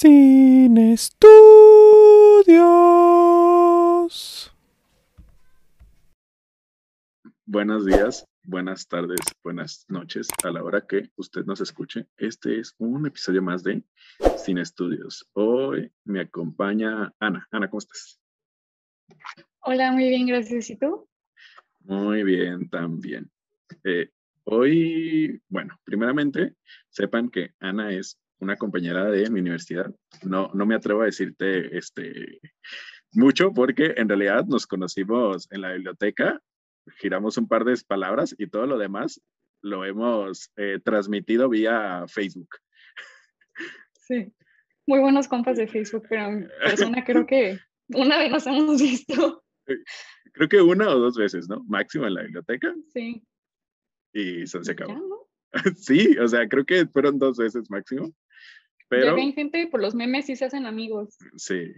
Sin estudios. Buenos días, buenas tardes, buenas noches a la hora que usted nos escuche. Este es un episodio más de Sin Estudios. Hoy me acompaña Ana. Ana, ¿cómo estás? Hola, muy bien, gracias. ¿Y tú? Muy bien, también. Eh, hoy, bueno, primeramente, sepan que Ana es una compañera de mi universidad. No, no me atrevo a decirte este, mucho porque en realidad nos conocimos en la biblioteca, giramos un par de palabras y todo lo demás lo hemos eh, transmitido vía Facebook. Sí, muy buenos compas de Facebook, pero en persona creo que una vez nos hemos visto. Creo que una o dos veces, ¿no? Máximo en la biblioteca. Sí. Y se, acabó. Sí, o sea, creo que fueron dos veces máximo. Pero, ya gente por los memes y se hacen amigos. Sí.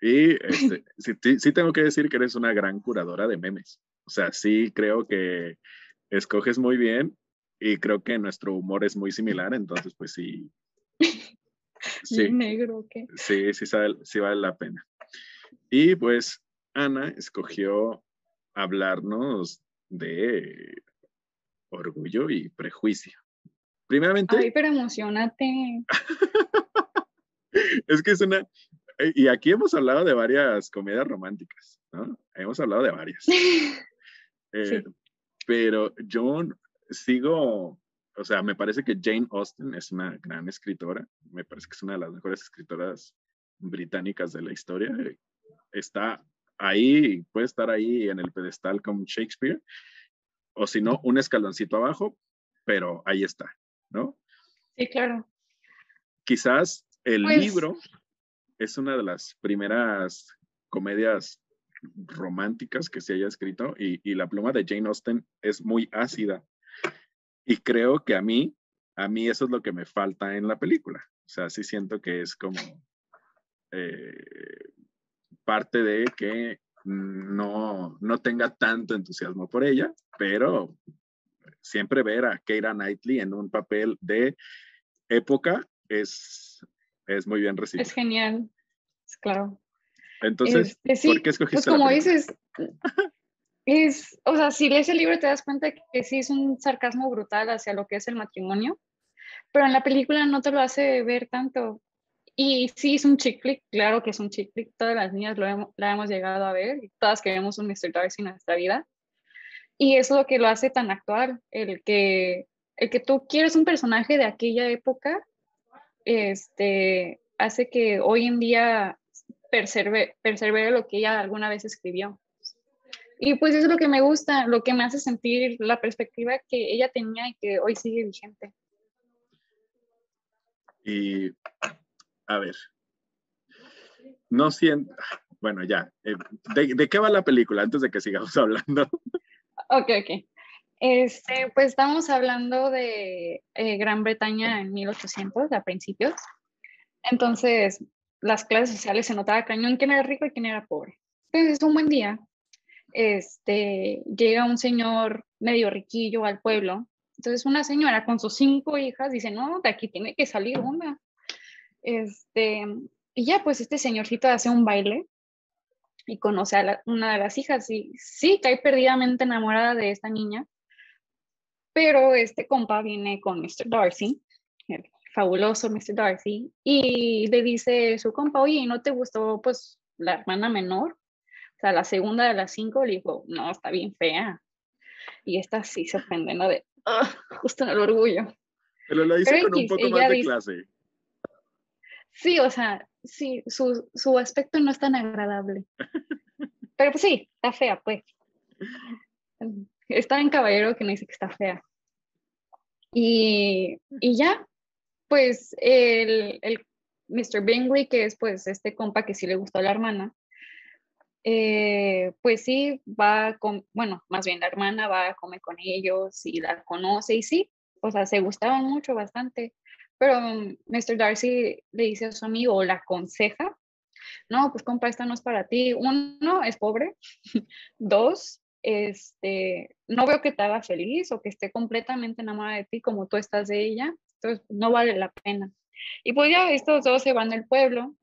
Y este, sí, sí, tengo que decir que eres una gran curadora de memes. O sea, sí creo que escoges muy bien y creo que nuestro humor es muy similar, entonces pues sí. Sí. negro, ¿qué? Sí, sí, sí vale la pena. Y pues Ana escogió hablarnos de orgullo y prejuicio. Primeramente. Ay, pero emocionate. es que es una. Y aquí hemos hablado de varias comedias románticas, ¿no? Hemos hablado de varias. Eh, pero yo sigo, o sea, me parece que Jane Austen es una gran escritora. Me parece que es una de las mejores escritoras británicas de la historia. Está ahí, puede estar ahí en el pedestal como Shakespeare, o si no, un escaloncito abajo, pero ahí está. ¿no? Sí, claro. Quizás el pues libro es una de las primeras comedias románticas que se haya escrito y, la pluma de Jane Austen es muy ácida. Y creo que a mí, a mí eso es lo que me falta en la película. O sea, sí siento que es como eh, parte de que no, no tenga tanto entusiasmo por ella, pero siempre ver a Keira Knightley en un papel de época es, es muy bien recibido. Es genial, es claro. Entonces, este, ¿por qué escogiste? Pues como dices, es, o sea, si lees el libro te das cuenta que sí es un sarcasmo brutal hacia lo que es el matrimonio, pero en la película no te lo hace ver tanto. Y sí es un chick claro que es un chick todas las niñas lo hemos, la hemos llegado a ver, todas queremos un Mr. Darcy en nuestra vida. Y es lo que lo hace tan actual, el que, el que tú quieres un personaje de aquella época, este, hace que hoy en día perserve, persevere lo que ella alguna vez escribió. Y pues eso es lo que me gusta, lo que me hace sentir la perspectiva que ella tenía y que hoy sigue vigente. Y, a ver, no siento, bueno, ya, eh, ¿de, ¿de, qué va la película antes de que sigamos hablando? Ok, ok. Este, pues estamos hablando de eh, Gran Bretaña en 1800, a principios. Entonces, las clases sociales se notaba cañón quién era rico y quién era pobre. Entonces, un buen día, este, llega un señor medio riquillo al pueblo. Entonces, una señora con sus cinco hijas dice, no, de aquí tiene que salir una. Este, y ya, pues este señorcito hace un baile y conoce a una de las hijas y sí, cae perdidamente enamorada de esta niña, pero este compa viene con Mr. Darcy, el fabuloso Mr. Darcy, y le dice su compa, oye, ¿no te gustó pues la hermana menor? O sea, la segunda de las cinco, le dijo, no, está bien fea. Y esta sí se ofende, ¿no? De, justo en el orgullo. Pero lo dice con un poco más de clase. Sí, o sea, sí, su, su aspecto no es tan agradable. Pero pues sí, está fea, pues. Está en caballero que no dice que está fea. Y, y ya, pues el, el, Mr. Bingley, que es pues este compa que sí le gustó a la hermana, eh, pues sí, va con, bueno, más bien la hermana va a comer con ellos y la conoce y sí, o sea, se gustaban mucho bastante. Pero Mr. Darcy le dice a su amigo o la aconseja, no, pues compa, no es para ti. Uno, es pobre. Dos, este, no veo que te haga feliz o que esté completamente enamorada de ti como tú estás de ella. Entonces, no vale la pena. Y pues ya estos dos se van del pueblo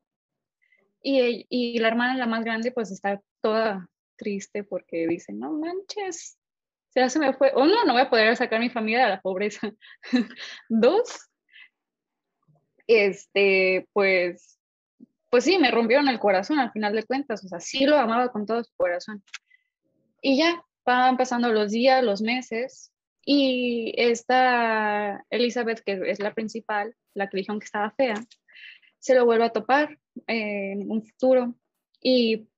y, y la hermana, la más grande, pues está toda triste porque dice, no manches, ya se me fue. Uno, no voy a poder sacar a mi familia de la pobreza. Dos, este, pues, pues sí, me rompieron el corazón al final de cuentas. O sea, sí lo amaba con todo su corazón. Y ya, van pasando los días, los meses, y esta Elizabeth, que es la principal, la que dijeron que estaba fea, se lo vuelve a topar en un futuro. Y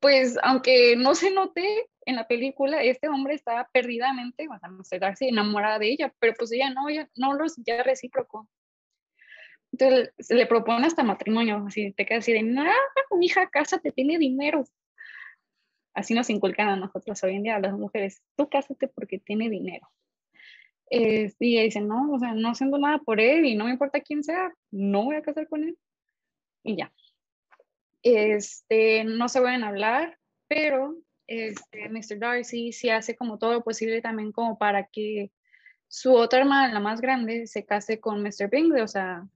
pues, aunque no se note en la película, este hombre estaba perdidamente, o sea, no sé, enamorada de ella, pero pues ella no, ella no lo ya recíproco. Entonces le propone hasta matrimonio, así te queda así de, nada, mi hija, cásate, tiene dinero. Así nos inculcan a nosotros hoy en día, a las mujeres, tú cásate porque tiene dinero. y ella dice, no, o sea, no haciendo nada por él y no me importa quién sea, no voy a casar con él. Y ya. Este, no se pueden hablar, pero este, Mr. Darcy sí hace como todo lo posible también como para que su otra hermana, la más grande, se case con Mr. Bingley, o sea,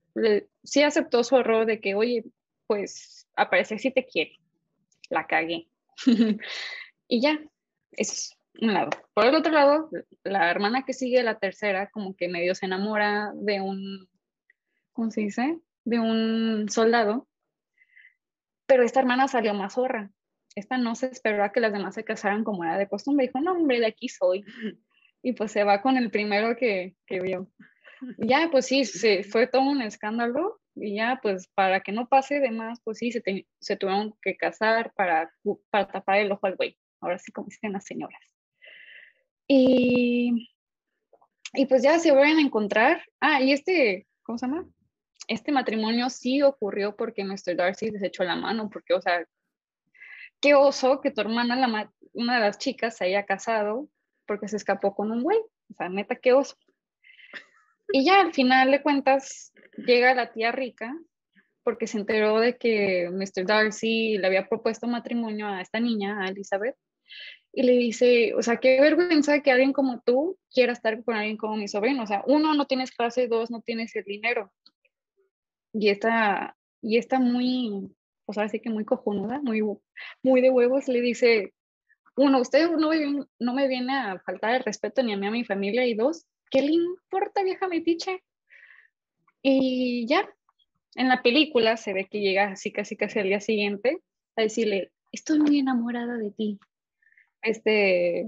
sí aceptó su error de que, oye, pues aparece si te quiere, la cagué. y ya, es un lado. Por el otro lado, la hermana que sigue, la tercera, como que medio se enamora de un, ¿cómo se dice? De un soldado. Pero esta hermana salió más zorra. Esta no se esperó a que las demás se casaran como era de costumbre. Dijo, no, hombre, de aquí soy. Y pues se va con el primero que, que vio. Ya, pues sí, se, fue todo un escándalo y ya pues para que no pase de más, pues sí, se, se tuvieron que casar para, para tapar el ojo al güey, ahora sí como dicen las señoras. Y, y pues ya se vuelven a encontrar, ah, y este, ¿cómo se llama? Este matrimonio sí ocurrió porque Mr. Darcy desechó la mano, porque, o sea, qué oso que tu hermana, la, una de las chicas, se haya casado porque se escapó con un güey, o sea, neta, qué oso. Y ya al final de cuentas llega la tía rica porque se enteró de que Mr. Darcy le había propuesto matrimonio a esta niña, a Elizabeth, y le dice, o sea, qué vergüenza que alguien como tú quiera estar con alguien como mi sobrino. O sea, uno, no tienes clase, dos, no tienes el dinero. Y está, y está muy, o sea, así que muy cojonuda, muy, muy de huevos, le dice, uno, usted no me, no me viene a faltar el respeto ni a mí, a mi familia, y dos, ¿qué le importa, vieja metiche? Y ya, en la película se ve que llega así casi casi al día siguiente a decirle, estoy muy enamorada de ti. Este,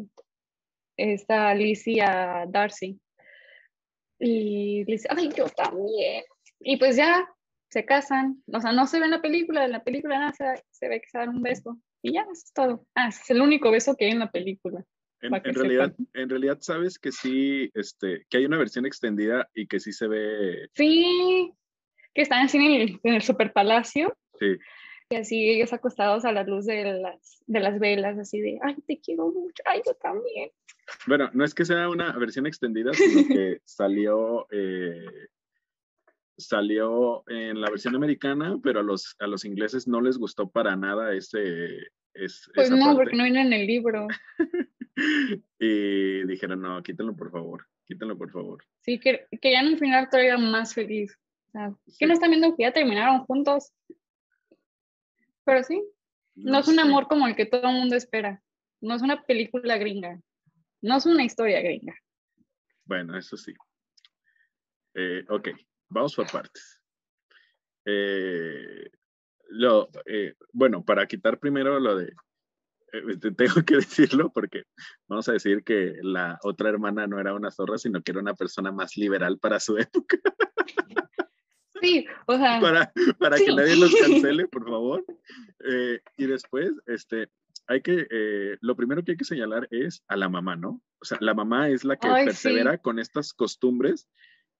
esta Alicia Darcy. Y dice, ay, yo también. Y pues ya se casan. O sea, no se ve en la película, en la película nada, se, se ve que se dan un beso. Y ya, eso es todo. Ah, es el único beso que hay en la película. En, realidad, en realidad sabes que sí, este, que hay una versión extendida y que sí se ve. Sí, que están así en el, en el super palacio. Sí. Y así ellos acostados a la luz de las, de las velas, así de, ay, te quiero mucho, ay, yo también. Bueno, no es que sea una versión extendida, sino que salió, eh, salió en la versión americana, pero a los, a los ingleses no les gustó para nada ese... Es, pues no, porque no viene en el libro. y dijeron, no, quítenlo por favor, quítenlo por favor. Sí, que, que ya en un final todavía más feliz. O sea, ¿qué no están viendo que ya terminaron juntos? Pero sí, no, es un amor como el que todo el mundo espera. No es una película gringa. No es una historia gringa. Bueno, eso sí. Eh, ok, vamos por partes. Eh, lo, eh, bueno, para quitar primero lo de eh, tengo que decirlo porque vamos a decir que la otra hermana no era una zorra, sino que era una persona más liberal para su época. Sí, o sea. Para, para que nadie los cancele, por favor. Eh, y después, este, hay que, eh, lo primero que hay que señalar es a la mamá, ¿no? O sea, la mamá es la que persevera con estas costumbres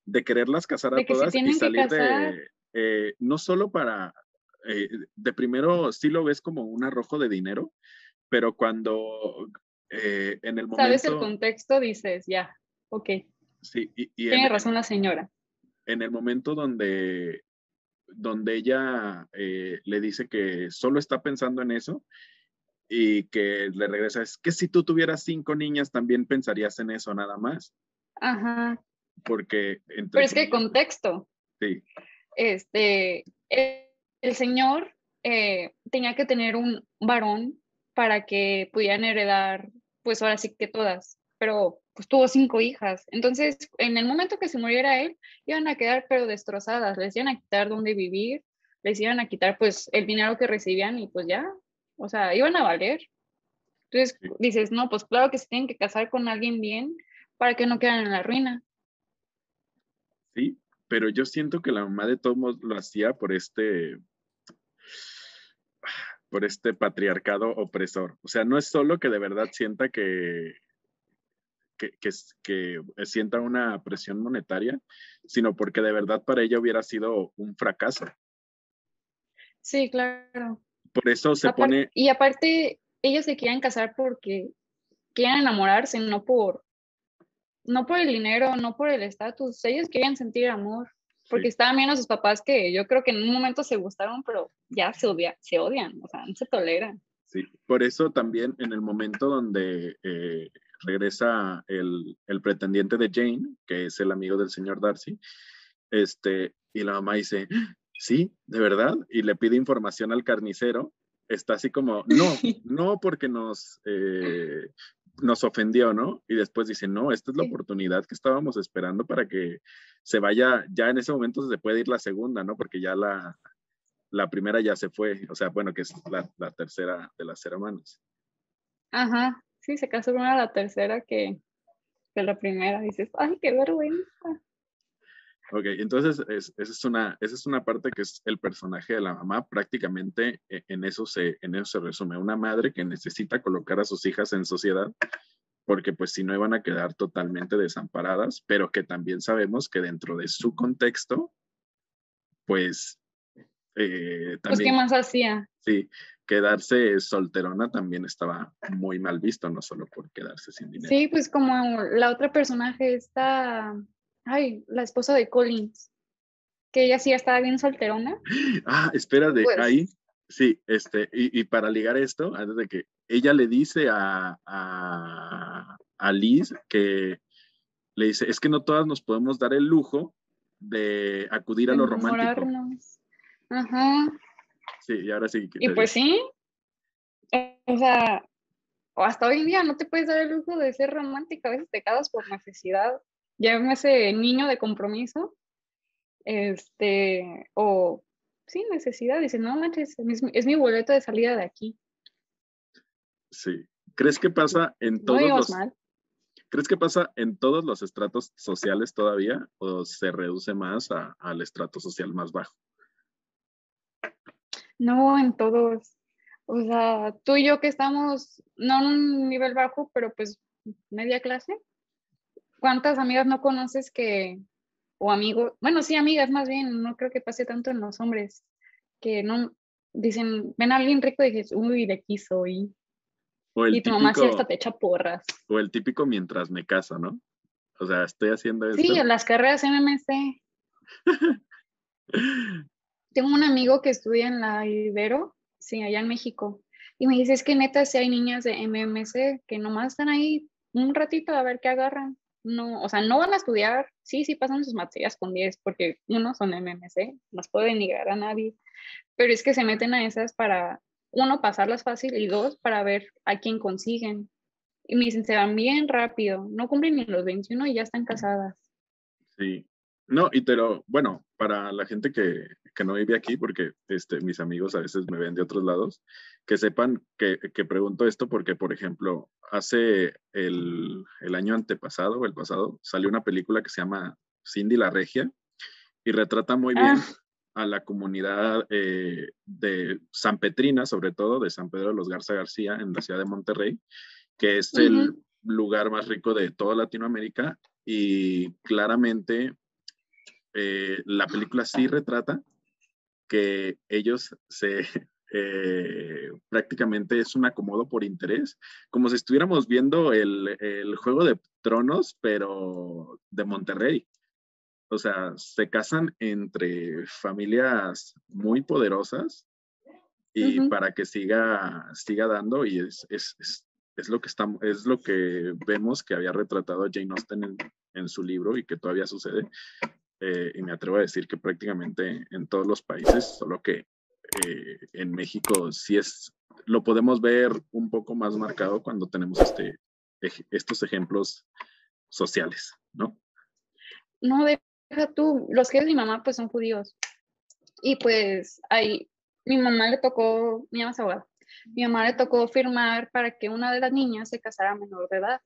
de quererlas casar a todas y salir de, no solo para, de primero sí lo ves como un arrojo de dinero, pero cuando eh, en el momento... Sabes el contexto, dices, ya, ok. Sí, y, Tiene razón la señora. En el momento donde, donde ella eh, le dice que solo está pensando en eso y que le regresa, es que si tú tuvieras cinco niñas también pensarías en eso nada más. Ajá. Porque... Pero es que contexto. Sí. este, el, señor eh, tenía que tener un varón para que pudieran heredar, pues ahora sí que todas, pero pues tuvo cinco hijas. Entonces, en el momento que se muriera él, iban a quedar pero destrozadas, les iban a quitar dónde vivir, les iban a quitar pues el dinero que recibían y pues ya, o sea, iban a valer. Entonces dices, no, pues claro que se tienen que casar con alguien bien para que no queden en la ruina. Sí, pero yo siento que la mamá de todos lo hacía por este, por este patriarcado opresor. O sea, no es solo que de verdad sienta que, que, que, sienta una presión monetaria, sino porque de verdad para ella hubiera sido un fracaso. Sí, claro. Por eso se pone... Y aparte, ellos se quieren casar porque quieren enamorarse, no por, no por el dinero, no por el estatus. Ellos querían sentir amor, porque estaban bien a sus papás que yo creo que en un momento se gustaron, pero ya se, se odian, o sea, no se toleran. Sí, por eso también en el momento donde eh, regresa el, el, pretendiente de Jane, que es el amigo del señor Darcy, este, y la mamá dice, sí, de verdad, y le pide información al carnicero, está así como, no, no porque nos, eh, nos ofendió, ¿no? Y después dice, no, esta es la oportunidad que estábamos esperando para que se vaya, ya en ese momento se puede ir la segunda, ¿no? Porque ya la, la primera ya se fue, o sea, bueno, que es la, la tercera de las hermanas. Ajá, sí, se casó con la tercera que, que la primera. Dices, ay, qué vergüenza. Ok, entonces esa, es una, esa es una parte que es el personaje de la mamá. Prácticamente e, en eso, se, en eso se resume. Una madre que necesita colocar a sus hijas en sociedad porque pues si no iban a quedar totalmente desamparadas, pero que también sabemos que dentro de su contexto, pues... Eh, pues qué más hacía. Sí, quedarse solterona también estaba muy mal visto, no solo por quedarse sin dinero. Sí, pues como la otra personaje está ay, la esposa de Collins, que ella sí estaba bien solterona. Ah, espera, de pues ahí, sí, este, y, para ligar esto, antes de que ella le dice a, a, Liz que le dice, es que no todas nos podemos dar el lujo de acudir a lo romántico. Ajá. Sí, y ahora sí. Y pues sí, o sea, hasta hoy en día no te puedes dar el lujo de ser romántica, a veces te quedas por necesidad ese niño de compromiso, este, o sí, necesidad, dice, no manches, es, mi boleto de salida de aquí. Sí. ¿Crees que pasa en todos los... ¿Crees que pasa en todos los estratos sociales todavía o se reduce más al estrato social más bajo? No, en todos. O sea, tú y yo que estamos, no en un nivel bajo, pero pues media clase, ¿Cuántas amigas no conoces que, o amigos, bueno, sí, amigas más bien, no creo que pase tanto en los hombres, que no, dicen, ven a alguien rico y dices, uy, de aquí soy. y tu mamá sí hasta te echa porras. O el típico mientras me caso, ¿no? O sea, estoy haciendo esto. Sí, las carreras MMC. Tengo un amigo que estudia en la Ibero, sí, allá en México, y me dice, es que neta, si hay niñas de MMC que nomás están ahí un ratito a ver qué agarran no, o sea, no van a estudiar, sí, sí pasan sus materias con 10 porque uno son MMC, no pueden negar a nadie, pero es que se meten a esas para, uno, pasarlas fácil y dos, para ver a quién consiguen. Y me dicen, se van bien rápido, no cumplen ni los 21 y ya están casadas. Sí, no, y pero bueno, para la gente que, que, no vive aquí, porque este, mis amigos a veces me ven de otros lados, que sepan que, que pregunto esto porque, por ejemplo, hace el, el, año antepasado el pasado salió una película que se llama Cindy la Regia y retrata muy bien ah. a la comunidad eh, de San Petrina, sobre todo de San Pedro de los Garza García en la ciudad de Monterrey, que es el lugar más rico de toda Latinoamérica y claramente eh, la película sí retrata que ellos se, eh, prácticamente es un acomodo por interés, como si estuviéramos viendo el, el, Juego de Tronos, pero de Monterrey. O sea, se casan entre familias muy poderosas y para que siga, siga dando y es, es, es, es, lo que estamos, es lo que vemos que había retratado Jane Austen en, en su libro y que todavía sucede, eh, y me atrevo a decir que prácticamente en todos los países, solo que eh, en México sí es, lo podemos ver un poco más marcado cuando tenemos este, estos ejemplos sociales, ¿no? No, deja tú, los que de mi mamá pues son judíos. Y pues ahí, mi mamá le tocó, mi mamá es abogada, mi mamá le tocó firmar para que una de las niñas se casara menor de edad,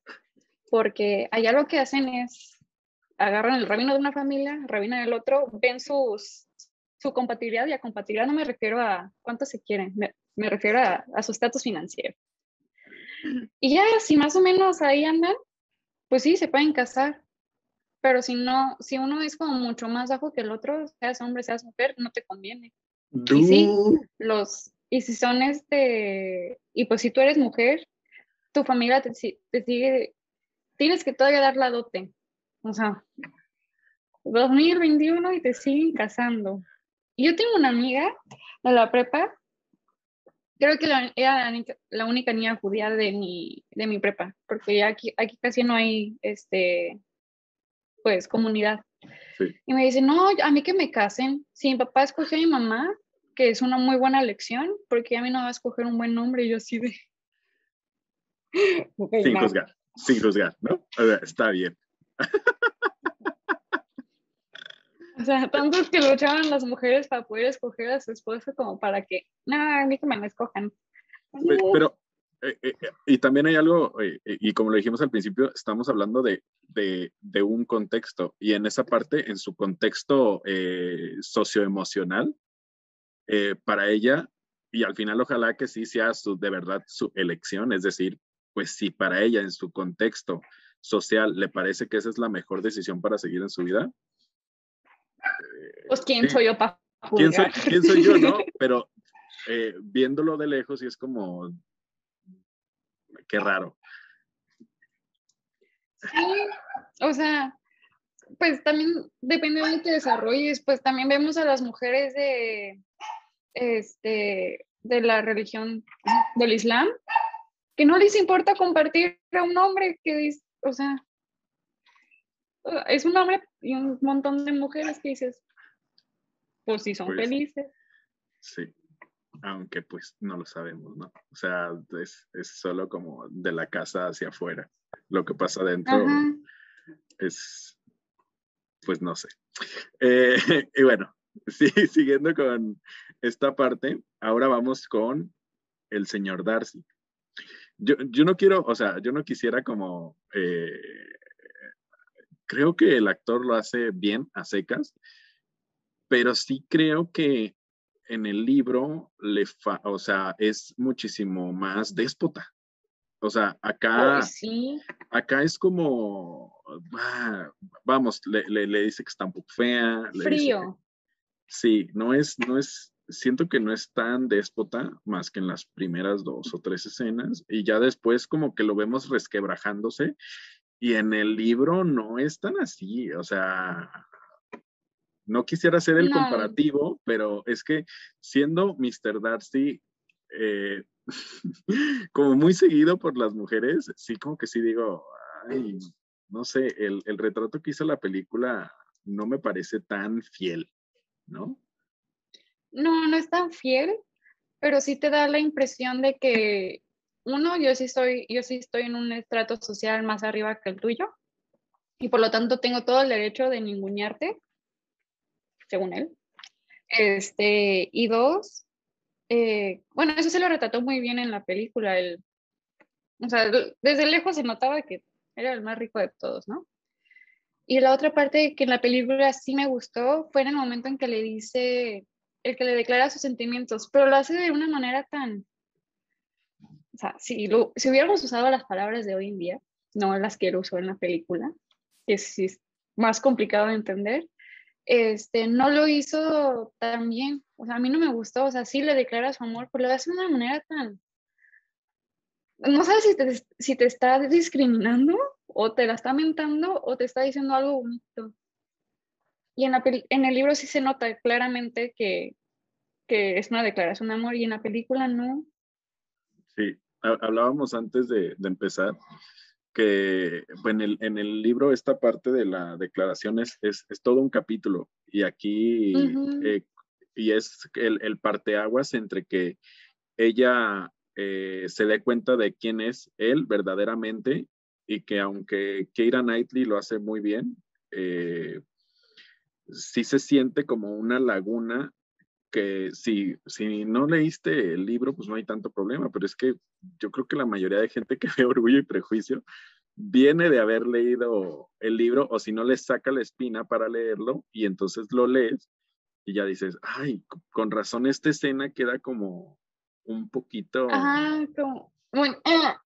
porque allá lo que hacen es agarran el rabino de una familia, rabino del otro, ven sus, su compatibilidad y a compatibilidad no me refiero a cuánto se quieren, me, refiero a, a su estatus financiero. Y ya, si más o menos ahí andan, pues sí, se pueden casar. Pero si no, si uno es como mucho más bajo que el otro, seas hombre, seas mujer, no te conviene. Y sí, los, y si son este, y pues si tú eres mujer, tu familia te, te sigue, tienes que todavía dar la dote. O sea, 2021 y te siguen casando. Yo tengo una amiga de la prepa, creo que era la, única niña judía de mi, de mi prepa, porque aquí, aquí casi no hay, este, pues, comunidad. Y me dice, no, a mí que me casen. Si mi papá escogió a mi mamá, que es una muy buena elección, porque a mí no va a escoger un buen nombre, y yo sí de... sin juzgar, sin juzgar, ¿no? está bien. O sea, tantos que luchaban las mujeres para poder escoger a su esposo como para que, no, a mí que me la escojan. Pero, eh, eh, eh, y también hay algo, y como lo dijimos al principio, estamos hablando de, de, de un contexto, y en esa parte, en su contexto socioemocional, para ella, y al final ojalá que sí sea su, de verdad su elección, es decir, pues si para ella en su contexto social le parece que esa es la mejor decisión para seguir en su vida, pues quién soy yo para ¿Quién soy, ¿Quién soy, yo, no? Pero eh, viéndolo de lejos y es como, qué raro. Sí, o sea, pues también depende de dónde te desarrolles, pues también vemos a las mujeres de, este, de la religión del Islam, que no les importa compartir a un hombre que dice, o sea, es un hombre y un montón de mujeres que dices, pues si son pues, felices. Sí, aunque pues no lo sabemos, ¿no? O sea, es, solo como de la casa hacia afuera. Lo que pasa adentro es, pues no sé. Eh, y bueno, sí, siguiendo con esta parte, ahora vamos con el señor Darcy. Yo, no quiero, o sea, yo no quisiera como, eh, creo que el actor lo hace bien a secas, pero sí creo que en el libro le o sea, es muchísimo más déspota. O sea, acá, acá es como, vamos, le, dice que está un poco fea. Frío. sí, no es, no es, siento que no es tan déspota más que en las primeras dos o tres escenas y ya después como que lo vemos resquebrajándose y en el libro no es tan así, o sea, no quisiera hacer el comparativo, pero es que siendo Mr. Darcy eh, como muy seguido por las mujeres, sí como que sí digo, ay, no sé, el, el retrato que hizo la película no me parece tan fiel, ¿no? No, no es tan fiel, pero sí te da la impresión de que uno, yo sí estoy, yo sí estoy en un estrato social más arriba que el tuyo y por lo tanto tengo todo el derecho de ningunearte según él. Este, y dos, eh, bueno, eso se lo retrató muy bien en la película. El, o sea, desde lejos se notaba que era el más rico de todos, ¿no? Y la otra parte que en la película sí me gustó fue en el momento en que le dice, el que le declara sus sentimientos, pero lo hace de una manera tan... O sea, si, lo, si hubiéramos usado las palabras de hoy en día, no las que él usó en la película, que es más complicado de entender, este, no lo hizo tan bien. O sea, a mí no me gustó. O sea, sí le declara su amor, pero lo hace de una manera tan... No sabes si te, si te está discriminando o te la está mentando o te está diciendo algo bonito. Y en, la en el libro sí se nota claramente que, que es una declaración de amor y en la película no. Sí, hablábamos antes de, de empezar que en el, en el libro esta parte de la declaración es, es, todo un capítulo y aquí eh, y es el, el parteaguas entre que ella eh, se dé cuenta de quién es él verdaderamente y que aunque Keira Knightley lo hace muy bien, eh, sí se siente como una laguna que si, si no leíste el libro, pues no hay tanto problema, pero es que yo creo que la mayoría de gente que ve Orgullo y Prejuicio viene de haber leído el libro o si no les saca la espina para leerlo y entonces lo lees y ya dices, ay, con razón esta escena queda como un poquito... Ah, como... Bueno, ah,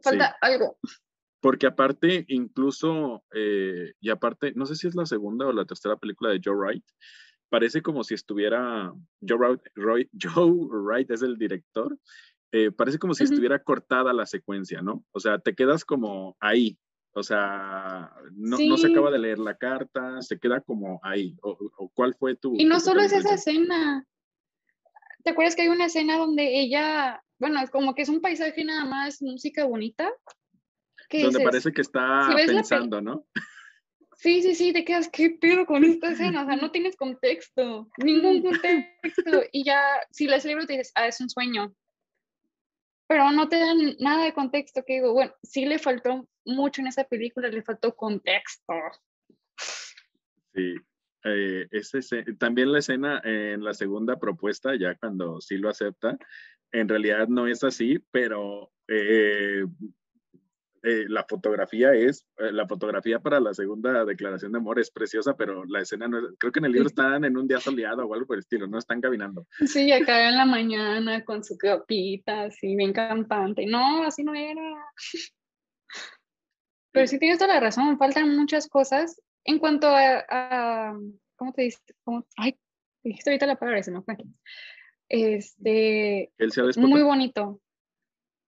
falta algo. Porque aparte, incluso, eh, y aparte, no sé si es la segunda o la tercera película de Joe Wright, parece como si estuviera, Joe Wright, Joe Wright es el director, eh, parece como si estuviera cortada la secuencia, ¿no? O sea, te quedas como ahí, o sea, no, no, se acaba de leer la carta, se queda como ahí. ¿O, cuál fue tu... Y no solo es esa escena. ¿Te acuerdas que hay una escena donde ella, bueno, es como que es un paisaje nada más, música bonita? Donde parece que está pensando, ¿no? Sí, sí, sí, te quedas, ¿qué pedo con esta escena? O sea, no tienes contexto, ningún contexto. Y ya, si lees el libro te dices, ah, es un sueño. Pero no te dan nada de contexto, que digo, bueno, sí le faltó mucho en esa película, le faltó contexto. Sí, eh, también la escena en la segunda propuesta, ya cuando sí lo acepta, en realidad no es así, pero eh, eh, la fotografía es, eh, la fotografía para la segunda declaración de amor es preciosa, pero la escena no es, creo que en el libro están en un día soleado o algo por el estilo, no están caminando. Sí, acá en la mañana con su copita, así bien campante. No, así no era. Pero sí tienes toda la razón, faltan muchas cosas en cuanto a, ¿cómo te dices? Ay, dijiste ahorita la palabra, se me fue. Este, muy bonito.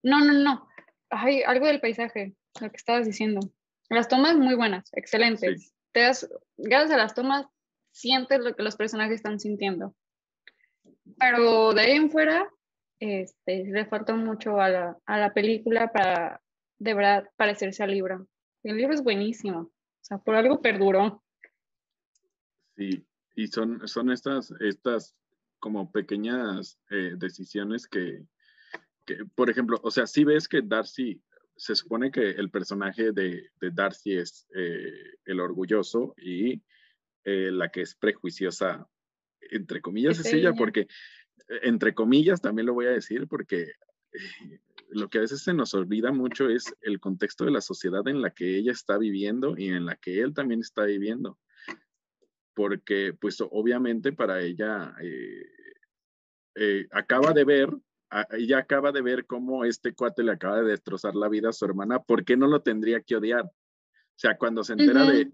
No, no, no ay, algo del paisaje, lo que estabas diciendo. Las tomas muy buenas, excelentes. Te das, gracias a las tomas, sientes lo que los personajes están sintiendo. Pero de ahí en fuera, este, le falta mucho a la, a la película para de verdad parecerse al libro. El libro es buenísimo, o sea, por algo perduró. Sí, y son, son estas, estas como pequeñas eh, decisiones que, por ejemplo, o sea, si ves que Darcy, se supone que el personaje de, Darcy es eh, el orgulloso y eh, la que es prejuiciosa, entre comillas, es, ella, porque, eh, entre comillas, también lo voy a decir, porque lo que a veces se nos olvida mucho es el contexto de la sociedad en la que ella está viviendo y en la que él también está viviendo. Porque, pues, obviamente para ella acaba de ver ella acaba de ver cómo este cuate le acaba de destrozar la vida a su hermana, ¿por qué no lo tendría que odiar? O sea, cuando se entera de,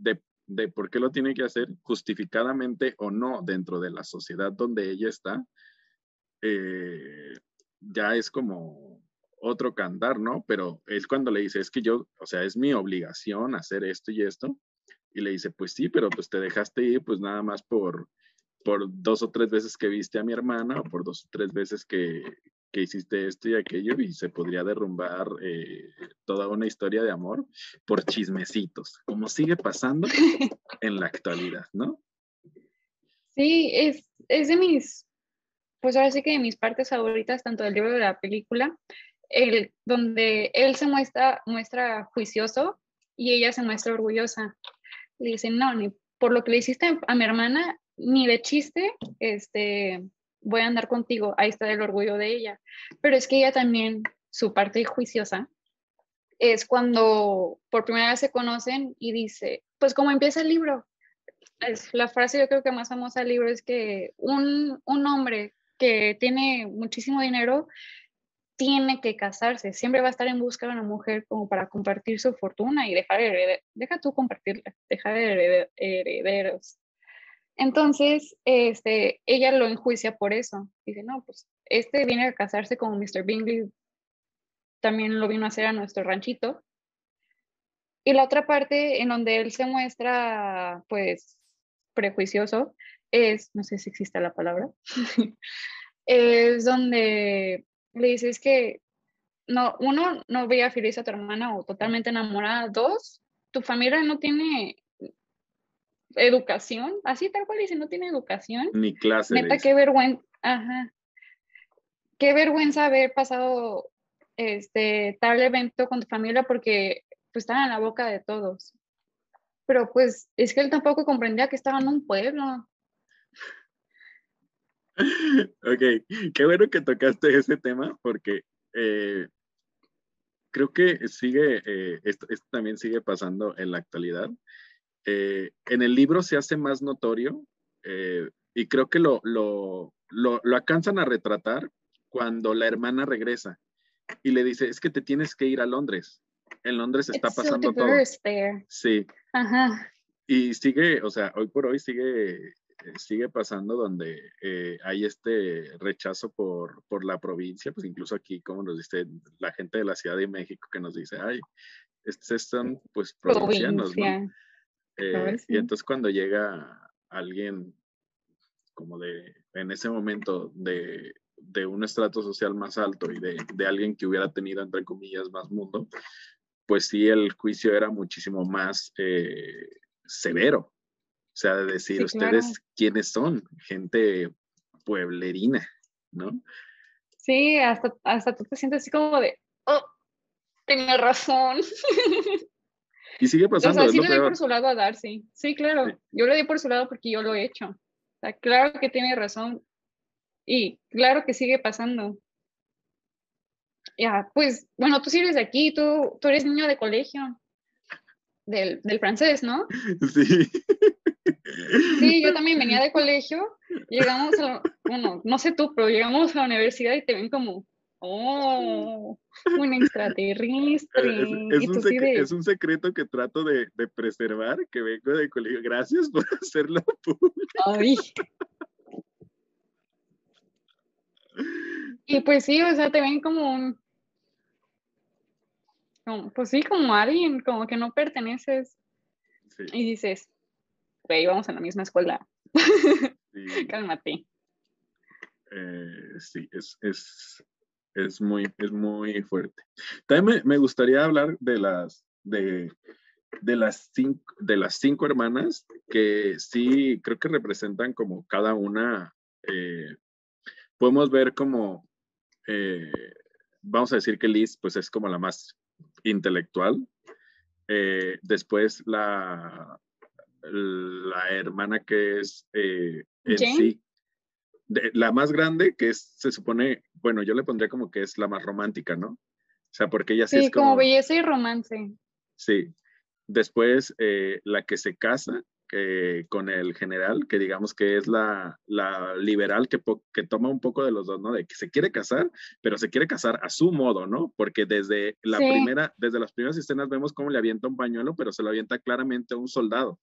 de, por qué lo tiene que hacer, justificadamente o no, dentro de la sociedad donde ella está, eh, ya es como otro cantar, ¿no? Pero es cuando le dice, es que yo, o sea, es mi obligación hacer esto y esto. Y le dice, pues sí, pero pues te dejaste ir pues nada más por, por dos o tres veces que viste a mi hermana o por dos o tres veces que, que hiciste esto y aquello y se podría derrumbar eh, toda una historia de amor por chismecitos, como sigue pasando en la actualidad, ¿no? Sí, es, es de mis, pues ahora sí que de mis partes favoritas, tanto del libro de la película, el, donde él se muestra, muestra juicioso y ella se muestra orgullosa. Le dice, no, ni por lo que le hiciste a mi hermana, ni de chiste, este, voy a andar contigo, ahí está el orgullo de ella. Pero es que ella también, su parte juiciosa, es cuando por primera vez se conocen y dice, pues como empieza el libro, es la frase yo creo que más famosa del libro es que un, un hombre que tiene muchísimo dinero tiene que casarse, siempre va a estar en busca de una mujer como para compartir su fortuna y dejar de deja tú dejar de herederos. Entonces, este, ella lo enjuicia por eso. Dice, no, pues este viene a casarse con Mr. Bingley, también lo vino a hacer a nuestro ranchito. Y la otra parte en donde él se muestra, pues, prejuicioso, es, no sé si existe la palabra, es donde le dice, es que no, uno, no veía feliz a tu hermana o totalmente enamorada. Dos, tu familia no tiene educación, así tal cual dice, no tiene educación. Ni clase. Neta, qué vergüenza, ajá. Qué vergüenza haber pasado este tal evento con tu familia porque pues estaban en la boca de todos. Pero pues es que él tampoco comprendía que estaba en un pueblo. Ok, qué bueno que tocaste ese tema porque eh, creo que sigue, eh, esto, también sigue pasando en la actualidad. Eh, en el libro se hace más notorio y creo que lo, lo, lo, lo alcanzan a retratar cuando la hermana regresa y le dice, es que te tienes que ir a Londres. En Londres está pasando todo. Sí. Ajá. Y sigue, o sea, hoy por hoy sigue eh, sigue pasando donde eh, hay este rechazo por, por, la provincia, pues incluso aquí, como nos dice la gente de la Ciudad de México que nos dice, ay, estos son pues provincianos, ¿no? Eh, y entonces cuando llega alguien como de, en ese momento, de, de un estrato social más alto y de, de, alguien que hubiera tenido, entre comillas, más mundo, pues sí, el juicio era muchísimo más severo, o sea, de decir, ustedes quiénes son, gente pueblerina, ¿no? Sí, hasta, hasta tú te sientes así como de, oh, tiene razón. Y sigue pasando. O sea, sí le di por su lado a Darcy. Sí, claro. Yo le di por su lado porque yo lo he hecho. O sea, claro que tiene razón. Y claro que sigue pasando. Ya, pues, bueno, tú de aquí, tú, tú eres niño de colegio. Del, del francés, ¿no? Sí. Sí, yo también venía de colegio, llegamos a, bueno, no sé tú, pero llegamos a la universidad y te ven como, oh, un extraterrestre. Es, un, secreto que trato de, preservar, que vengo de colegio. Gracias por hacerlo público. Ay. Y pues sí, o sea, te ven como un, pues sí, como alguien, como que no perteneces. Y dices, íbamos a la misma escuela. Cálmate. Eh, sí, es, es, es, muy, es muy fuerte. También me, gustaría hablar de las, de, de, las cinco, de las cinco hermanas que sí creo que representan como cada una. Eh, podemos ver como, eh, vamos a decir que Liz pues es como la más intelectual. después la, la hermana que es eh, en sí, la más grande, que es, se supone, bueno, yo le pondría como que es la más romántica, ¿no? O sea, porque ella sí, es como, como belleza y romance. Sí. Después, eh, la que se casa con el general, que digamos que es la, la liberal que, que toma un poco de los dos, ¿no? De que se quiere casar, pero se quiere casar a su modo, ¿no? Porque desde la primera, desde las primeras escenas vemos cómo le avienta un pañuelo, pero se lo avienta claramente a un soldado.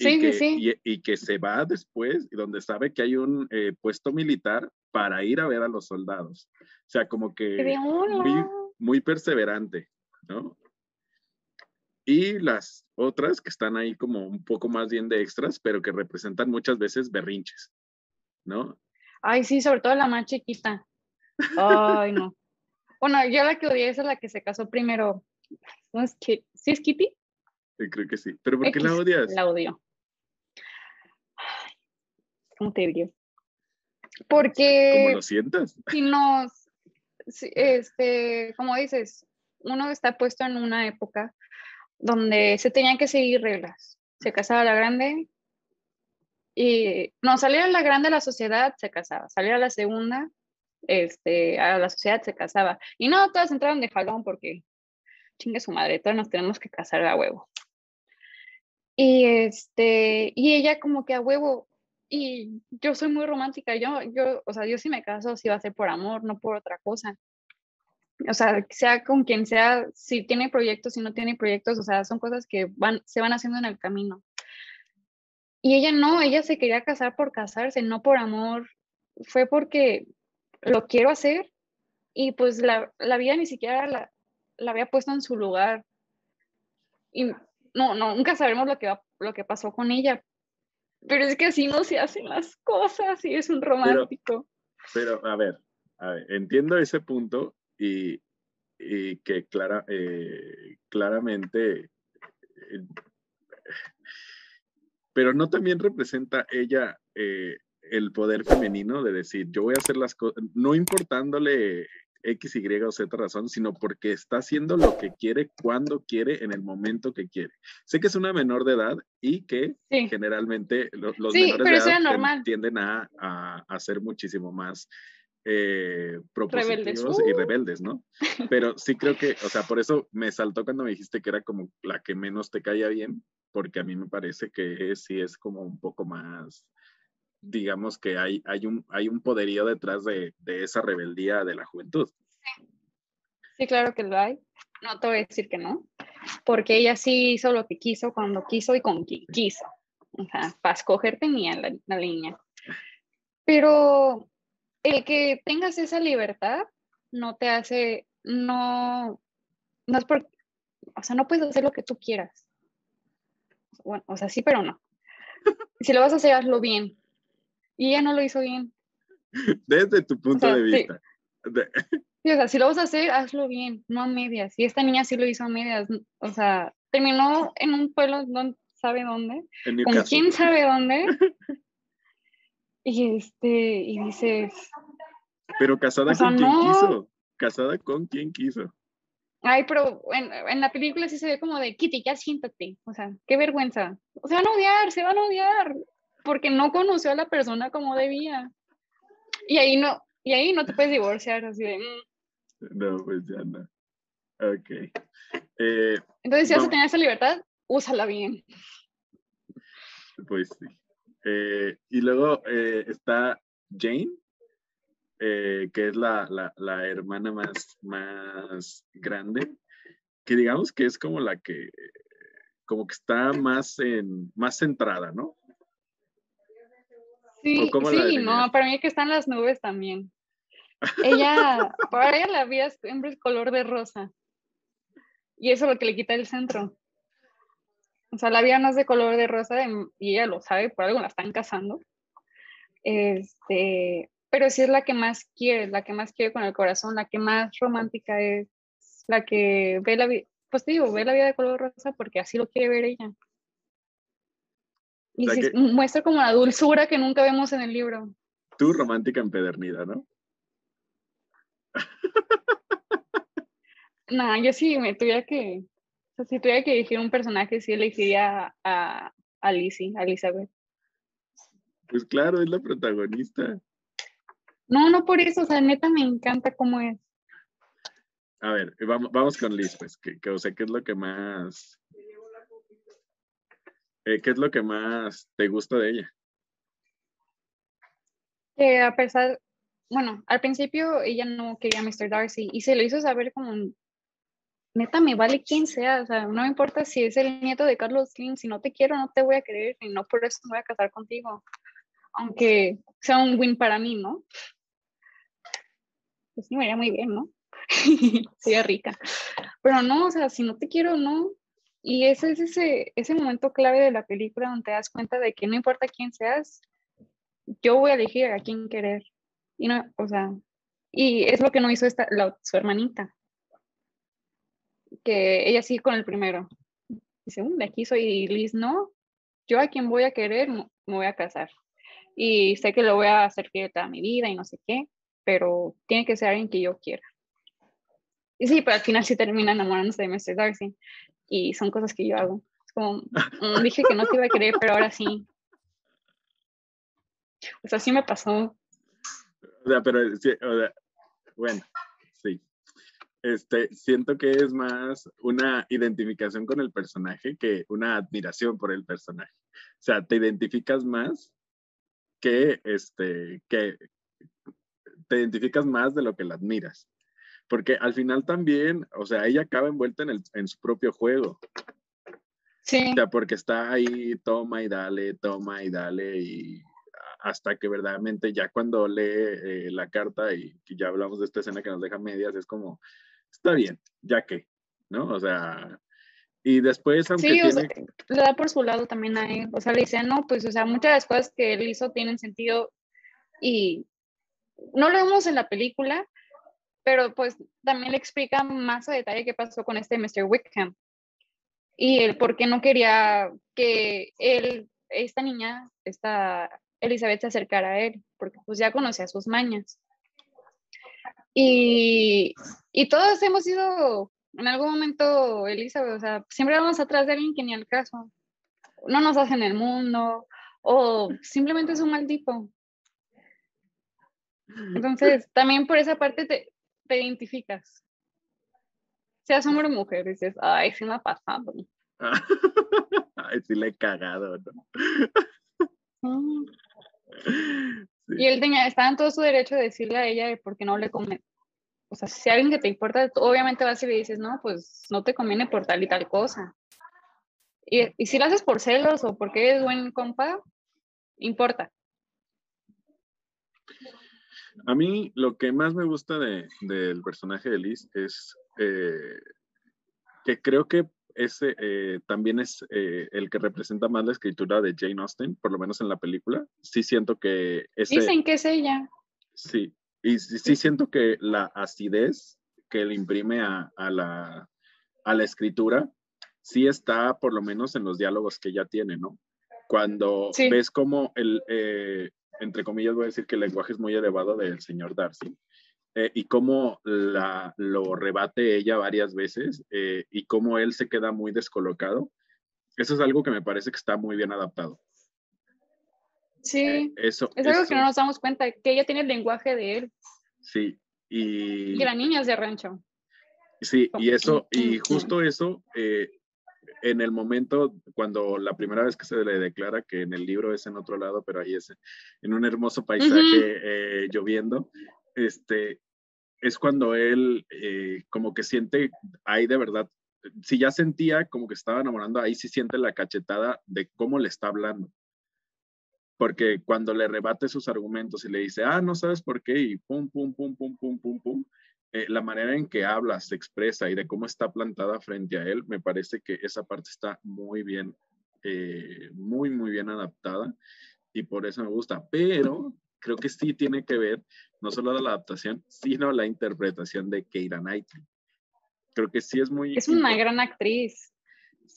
Y, que, se va después, donde sabe que hay un eh, puesto militar para ir a ver a los soldados. O sea, como que muy, muy perseverante, ¿no? Y las otras que están ahí como un poco más bien de extras, pero que representan muchas veces berrinches, ¿no? Ay, sí, sobre todo la más chiquita. Ay, no. Bueno, yo la que odié es la que se casó primero. ¿No es ¿Sí es Kitty? creo que sí. ¿Pero por qué la odias? La odio. ¿Cómo te diría? Porque... ¿Cómo lo sientas? Si nos, este, como dices, uno está puesto en una época donde se tenían que seguir reglas. Se casaba la grande y no, salía la grande a la sociedad, se casaba. Salía la segunda, este, a la sociedad se casaba. Y no, todas entraron de jalón porque chingue su madre, todas nos tenemos que casar a huevo. Y este, y ella como que a huevo, y yo soy muy romántica, yo, yo, o sea, yo si me caso, sí va a ser por amor, no por otra cosa. O sea, sea con quien sea, si tiene proyectos, si no tiene proyectos, o sea, son cosas que van, se van haciendo en el camino. Y ella no, ella se quería casar por casarse, no por amor. Fue porque lo quiero hacer y pues la, la vida ni siquiera la, la, había puesto en su lugar. Y no, no, nunca sabemos lo que, lo que pasó con ella, pero es que así no se hacen las cosas y es un romántico. Pero, a, ver, entiendo ese punto y, y que clara, eh, claramente, eh, pero no también representa ella eh, el poder femenino de decir, yo voy a hacer las cosas, no importándole X, Y o Z razón, sino porque está haciendo lo que quiere, cuando quiere, en el momento que quiere. Sé que es una menor de edad y que generalmente los, menores de edad tienden a, a, a, ser muchísimo más eh, propositivos y uh. rebeldes, ¿no? Pero sí creo que, o sea, por eso me saltó cuando me dijiste que era como la que menos te caía bien, porque a mí me parece que sí es como un poco más, digamos que hay, hay, un, hay un poderío detrás de, de esa rebeldía de la juventud. Sí. claro que lo hay. No te voy a decir que no, porque ella sí hizo lo que quiso, cuando quiso y con quien quiso. O sea, para escoger tenía la, la línea. Pero el que tengas esa libertad no te hace, no, no es por, o sea, no puedes hacer lo que tú quieras. Bueno, o sea, sí, pero no. Si lo vas a hacer, hazlo bien. Y ella no lo hizo bien. Desde tu punto de vista. Sí. o sea, si lo vas a hacer, hazlo bien, no a medias. Y esta niña sí lo hizo a medias. O sea, terminó en un pueblo, no sabe dónde, con quién sabe dónde. Y este, y dices. Pero casada con quien quiso. Casada con quien quiso. Ay, pero en, en, la película sí se ve como de Kitty, ya siéntate. O sea, qué vergüenza. Se van a odiar, se van a odiar. Porque no conoció a la persona como debía. Y ahí no, y ahí no te puedes divorciar así de. Mm". No, pues ya no. Ok. Eh, Entonces, si vas a tener esa libertad, úsala bien. Pues sí. Eh, y luego eh, está Jane, que es la, la, la, hermana más, más grande, que digamos que es como la que, como que está más, en, más centrada, ¿no? Sí, sí no, para mí que están las nubes también. Ella, para ella la vida siempre es color de rosa. Y eso es lo que le quita el centro. O sea, la vida no es de color de rosa y ella lo sabe, por algo la están casando. Este, pero sí es la que más quiere, la que más quiere con el corazón, la que más romántica es, la que ve la vida, pues te digo, ve la vida de color rosa porque así lo quiere ver ella. Y muestra como la dulzura que nunca vemos en el libro. Tú romántica empedernida, ¿no? no, yo sí me tuviera que, si tuviera que elegir un personaje, sí elegiría a, a Lizzie, a Elizabeth. Pues claro, es la protagonista. No, no por eso, o sea, neta me encanta cómo es. A ver, vamos, vamos con Liz, pues, que, que, o sea, ¿qué es lo que más... Eh, ¿Qué es lo que más te gusta de ella? Que a pesar, bueno, al principio ella no quería a Mr. Darcy y se lo hizo saber como neta, me vale quien sea, o sea, no me importa si es el nieto de Carlos Slim, si no te quiero, no te voy a querer y no por eso me voy a casar contigo, aunque sea un win para mí, ¿no? Pues me iría muy bien, ¿no? Sería rica. Pero no, o sea, si no te quiero, no. Y ese es ese, ese momento clave de la película donde te das cuenta de que no importa quién seas, yo voy a elegir a quién querer. Y no, o sea, y es lo que no hizo esta, la, su hermanita que ella sí con el primero. Dice, de aquí soy Liz, no, yo a quien voy a querer me voy a casar. Y sé que lo voy a hacer fiel toda mi vida y no sé qué, pero tiene que ser alguien que yo quiera. Y sí, pero al final sí termina enamorándose de Mr. Darcy. Y son cosas que yo hago. Es como, mm, dije que no te iba a querer, pero ahora sí. O sea, sí me pasó. O sea, pero, bueno, este, siento que es más una identificación con el personaje que una admiración por el personaje. O sea, te identificas más que, este, que te identificas más de lo que la admiras. Porque al final también, o sea, ella acaba envuelta en, el, en su propio juego. Sí. O sea, porque está ahí, toma y dale, toma y dale, y hasta que verdaderamente ya cuando lee eh, la carta y, y, ya hablamos de esta escena que nos deja medias, es como, está bien, ya que, ¿no? O sea, y después, aunque sí, o sea, le da por su lado también a él, o sea, le dice, no, pues, o sea, muchas de las cosas que él hizo tienen sentido y no lo vemos en la película, pero pues también le explica más a detalle qué pasó con este Mr. Wickham y el por qué no quería que él, esta niña, esta Elizabeth se acercara a él, porque pues ya conocía sus mañas. Y, y todos hemos sido en algún momento, Elizabeth, o sea, siempre vamos atrás de alguien que ni al caso. No nos hacen el mundo, o simplemente es un mal tipo. Entonces, también por esa parte te, te identificas. Seas hombre o mujer, dices, ay, sí me ha pasado. ay, sí le he cagado, ¿no? Y él tenía, estaba en todo su derecho de decirle a ella por qué no le come. O sea, si alguien que te importa, obviamente vas y le dices, no, pues no te conviene por tal y tal cosa. Y, y si lo haces por celos o porque eres buen compa, importa. A mí lo que más me gusta de, del personaje de Liz es eh, que creo que ese eh, también es eh, el que representa más la escritura de Jane Austen, por lo menos en la película. Sí siento que... Dicen que es ella. Sí, y sí, siento que la acidez que le imprime a, la, a la escritura sí está por lo menos en los diálogos que ella tiene, ¿no? Cuando ves como el, entre comillas voy a decir que el lenguaje es muy elevado del señor Darcy, eh, y cómo la, lo rebate ella varias veces eh, y cómo él se queda muy descolocado. Eso es algo que me parece que está muy bien adaptado. Sí, eh, eso, es algo que no nos damos cuenta, que ella tiene el lenguaje de él. Sí, y... Y la niña es de rancho. Sí, y eso, y justo eso, en el momento cuando la primera vez que se le declara que en el libro es en otro lado, pero ahí es en un hermoso paisaje lloviendo, este, es cuando él eh, como que siente ahí de verdad, si ya sentía como que estaba enamorando, ahí sí siente la cachetada de cómo le está hablando. Porque cuando le rebate sus argumentos y le dice, ah, no sabes por qué, y pum, pum, pum, pum, pum, pum, pum, eh, la manera en que habla, se expresa y de cómo está plantada frente a él, me parece que esa parte está muy bien, eh, muy, muy bien adaptada y por eso me gusta. Pero creo que sí tiene que ver no solo la adaptación, sino la interpretación de Keira Knightley. Creo que sí es muy... Es una gran actriz.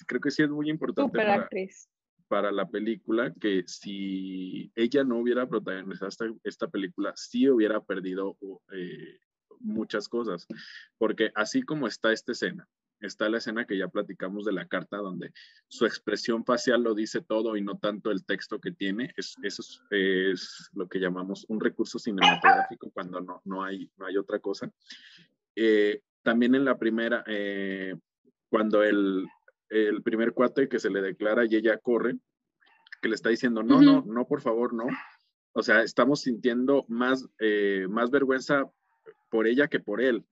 Creo que sí es muy importante para, para, la película que si ella no hubiera protagonizado esta, película, sí hubiera perdido eh, muchas cosas. Porque así como está esta escena, está la escena que ya platicamos de la carta, donde su expresión facial lo dice todo y no tanto el texto que tiene. Es, eso es, lo que llamamos un recurso cinematográfico cuando no, no, hay, no hay otra cosa. Eh, también en la primera, eh, cuando el, el primer cuate que se le declara y ella corre, que le está diciendo, no, no, no, por favor, no. O sea, estamos sintiendo más, eh, más vergüenza por ella que por él.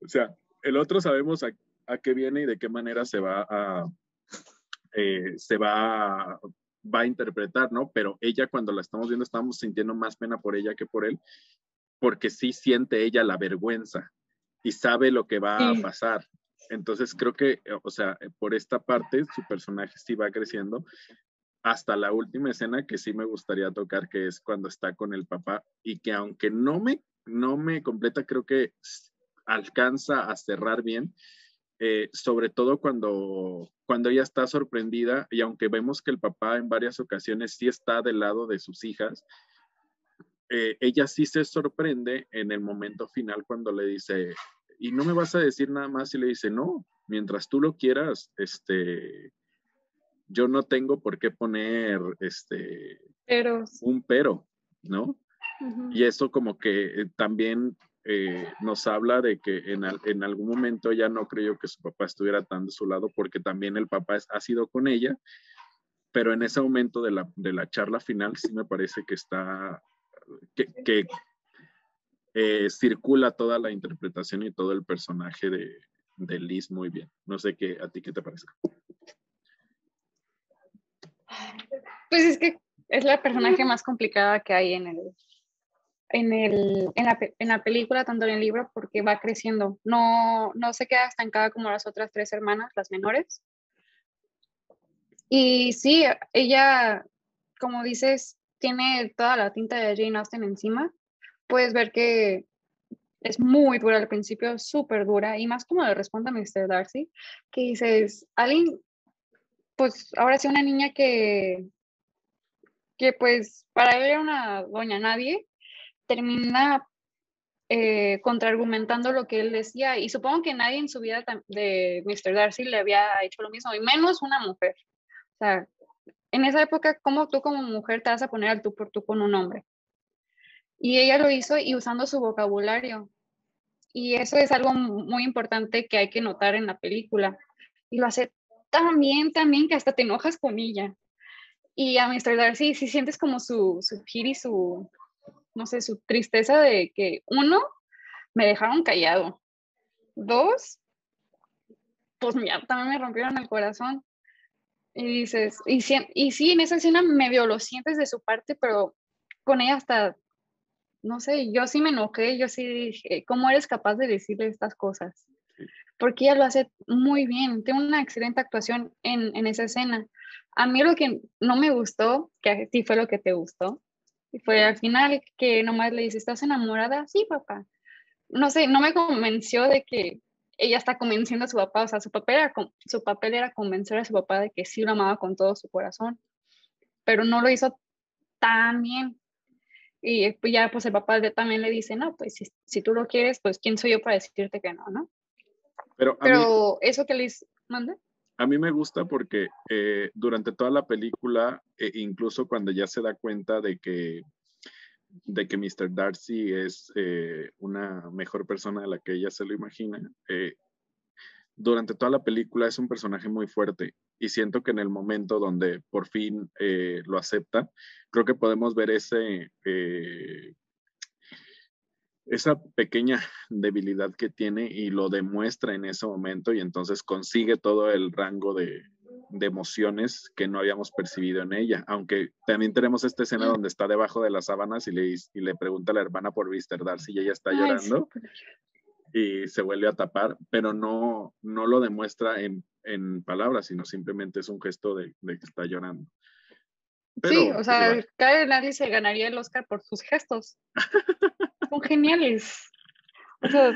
O sea, el otro sabemos a, a qué viene y de qué manera se va a, eh, se va, va a interpretar, ¿no? Pero ella cuando la estamos viendo estamos sintiendo más pena por ella que por él, porque sí siente ella la vergüenza y sabe lo que va a pasar. Entonces creo que, o sea, por esta parte su personaje sí va creciendo hasta la última escena que sí me gustaría tocar, que es cuando está con el papá y que aunque no me, no me completa, creo que alcanza a cerrar bien, eh, sobre todo cuando, cuando ella está sorprendida y aunque vemos que el papá en varias ocasiones sí está del lado de sus hijas, eh, ella sí se sorprende en el momento final cuando le dice, y no me vas a decir nada más y le dice, no, mientras tú lo quieras, este, yo no tengo por qué poner este, un pero, ¿no? Y eso como que eh, también eh, nos habla de que en, en, algún momento ella no creyó que su papá estuviera tan de su lado porque también el papá ha sido con ella, pero en ese momento de la, de la charla final sí me parece que está, que, que eh, circula toda la interpretación y todo el personaje de, de Liz muy bien. No sé qué, a ti qué te parece. Pues es que es la personaje más complicada que hay en el, en, el, en, la, en, la, película, tanto en el libro, porque va creciendo. No, no se queda estancada como las otras tres hermanas, las menores. Y sí, ella, como dices, tiene toda la tinta de Jane Austen encima. Puedes ver que es muy dura al principio, súper dura, y más como le responde a Mr. Darcy, que dices, alguien, pues ahora sí una niña que, que pues para él era una doña nadie, termina eh, contraargumentando lo que él decía, y supongo que nadie en su vida de Mr. Darcy le había hecho lo mismo, y menos una mujer. O sea, en esa época, ¿cómo tú como mujer te vas a poner al tú por tú con un hombre? Y ella lo hizo y usando su vocabulario. Y eso es algo muy importante que hay que notar en la película. Y lo hace tan bien, también que hasta te enojas con ella. Y a Mr. Darcy, si sientes como su, su y su, no sé, su tristeza de que, uno, me dejaron callado. Dos, pues mira, también me rompieron el corazón. Y dices, y, y sí, en esa escena medio lo sientes de su parte, pero con ella hasta no sé, yo sí me enojé, yo sí dije, ¿cómo eres capaz de decirle estas cosas? Porque ella lo hace muy bien, tiene una excelente actuación en, en esa escena. A mí lo que no me gustó, que a ti fue lo que te gustó, fue al final que nomás le dice, ¿estás enamorada? Sí, papá. No sé, no me convenció de que ella está convenciendo a su papá, o sea, su papel era, su papel era convencer a su papá de que sí lo amaba con todo su corazón, pero no lo hizo tan bien. Y pues ya pues el papá también le dice, no, pues si, tú lo quieres, pues quién soy yo para decirte que no, ¿no? Pero, Pero eso que les manda. A mí me gusta porque eh, durante toda la película, e incluso cuando ya se da cuenta de que, de que Mr. Darcy es eh, una mejor persona de la que ella se lo imagina, eh, durante toda la película es un personaje muy fuerte y siento que en el momento donde por fin eh, lo acepta, creo que podemos ver ese, eh, esa pequeña debilidad que tiene y lo demuestra en ese momento y entonces consigue todo el rango de, de emociones que no habíamos percibido en ella, aunque también tenemos esta escena donde está debajo de las sábanas y le, y le pregunta a la hermana por Mr. Darcy y ella está llorando y se vuelve a tapar, pero no, no lo demuestra en, en palabras, sino simplemente es un gesto de, de que está llorando. sí, o sea, cada nadie se ganaría el Oscar por sus gestos. Son geniales. O sea,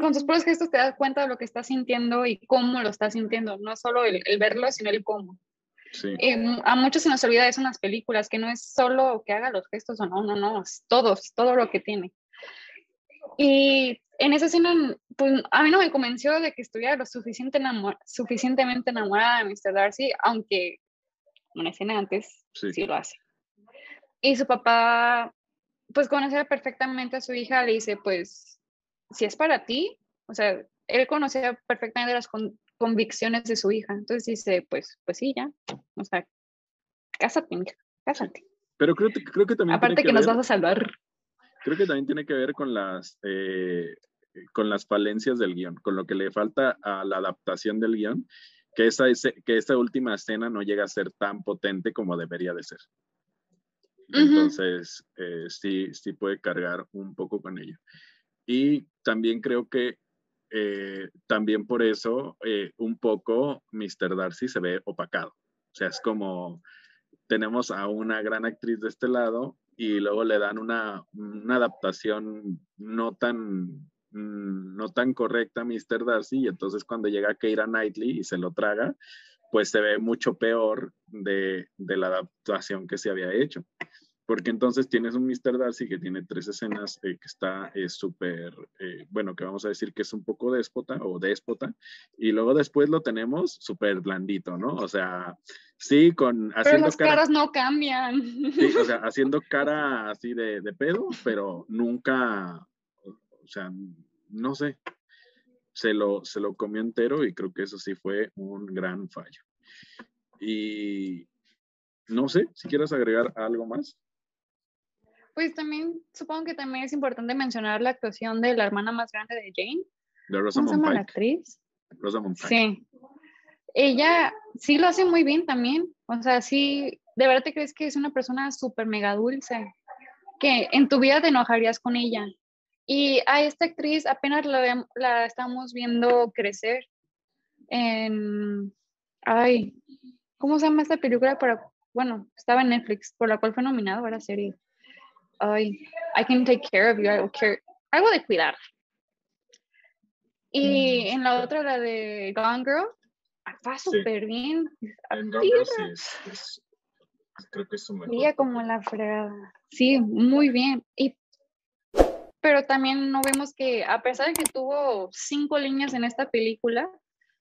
con sus propios gestos te das cuenta de lo que estás sintiendo y cómo lo estás sintiendo, no solo el, el verlo, sino el cómo. Sí. Eh, a muchos se nos olvida eso en las películas, que no es solo que haga los gestos o no, no, no, es todos, todo lo que tiene. Y en esa escena, pues a mí no me convenció de que estuviera lo suficiente suficientemente enamorada de Mr. Darcy, aunque una escena antes sí. lo hace. Y su papá, pues conocía perfectamente a su hija, le dice, pues, si es para ti, o sea, él conocía perfectamente las convicciones de su hija, entonces dice, pues, pues sí, ya, o sea, cásate, cásate. Pero creo, creo que también... Aparte que, nos vas a salvar. Creo que también tiene que ver con las, eh, con las falencias del guion, con lo que le falta a la adaptación del guion, que esa, que esta última escena no llega a ser tan potente como debería de ser. Entonces, eh, sí, sí puede cargar un poco con ello. Y también creo que eh, también por eso un poco Mr. Darcy se ve opacado. O sea, es como tenemos a una gran actriz de este lado y luego le dan una, una adaptación no tan, mm, no tan correcta a Mr. Darcy y entonces cuando llega Keira Knightley y se lo traga, pues se ve mucho peor de, de la adaptación que se había hecho porque entonces tienes un Mr. Darcy que tiene tres escenas eh, que está eh, súper, eh, bueno, que vamos a decir que es un poco déspota o déspota, y luego después lo tenemos súper blandito, ¿no? O sea, sí, con... Haciendo pero las caras no cambian. Sí, o sea, haciendo cara así de, de pedo, pero nunca, o sea, no sé, se lo, se lo comió entero y creo que eso sí fue un gran fallo. Y no sé si quieres agregar algo más. Pues también supongo que también es importante mencionar la actuación de la hermana más grande de Jane. De Rosamund ¿Cómo se llama la actriz? Rosamund Pike. Sí. Ella sí lo hace muy bien también. O sea, sí, de verdad te crees que es una persona súper mega dulce, que en tu vida te enojarías con ella. Y a esta actriz apenas la, la estamos viendo crecer en... Ay, ¿cómo se llama esta película? Para, bueno, estaba en Netflix, por la cual fue nominado a la serie ay, I can take care of you, I will care, algo de cuidar. Y en la otra, la de Gone Girl, actúa súper bien. En Gone Girl sí, es, es, creo que es su mejor. como la fregada. Sí, muy bien. Y, pero también no vemos que, a pesar de que tuvo cinco líneas en esta película,